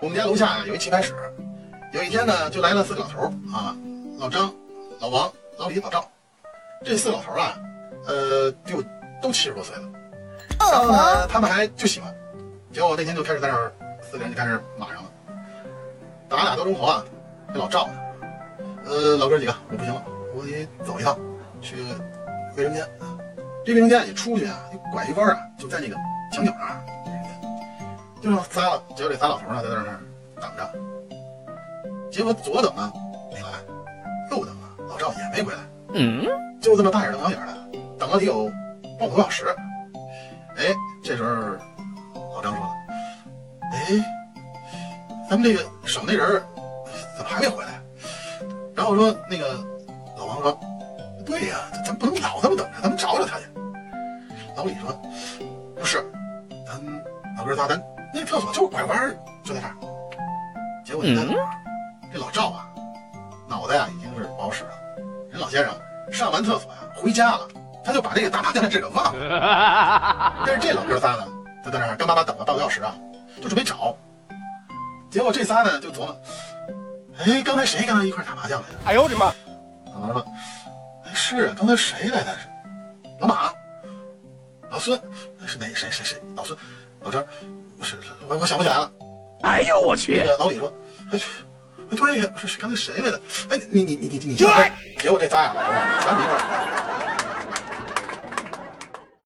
我们家楼下有一棋牌室，有一天呢，就来了四个老头儿啊，老张、老王、老李、老赵。这四个老头儿啊，呃，就都七十多岁了。然后呢，他们还就喜欢。结果那天就开始在那儿，四个人就开始骂上了，打俩多钟头啊。这老赵呢，呃，老哥几个，我不行了，我得走一趟，去卫生间。这卫生间一出去啊，一拐一弯啊，就在那个墙角那儿。就剩仨了，结果这仨老头呢，在那儿等着。结果左等啊没来，右等啊老赵也没回来。嗯，就这么大眼瞪小眼的等了得有半个多小时。哎，这时候老张说了：“哎，咱们这个省那人怎么还没回来？”然后说那个老王说：“对呀，咱不能老这么等着，咱们找找他去。”老李说：“不是，咱老哥仨咱。”那厕所就是拐弯就在这儿。结果你看，这老赵啊，脑袋啊已经是不好使了。人老先生上完厕所呀，回家了，他就把这个打麻将的事给忘了。但是这老哥仨呢，就在那儿干巴巴等了半个小时啊，就准备找。结果这仨呢就琢磨，哎，刚才谁跟他一块打麻将来着？哎呦我的妈！老王说，哎是啊，刚才谁来的？老马、老孙，是哪谁谁谁？老孙、老张。是，我我想不起来了。哎呦我去！老李说：“哎，对呀，是刚才谁来的？哎，你你你你你，给我这仨呀，全一块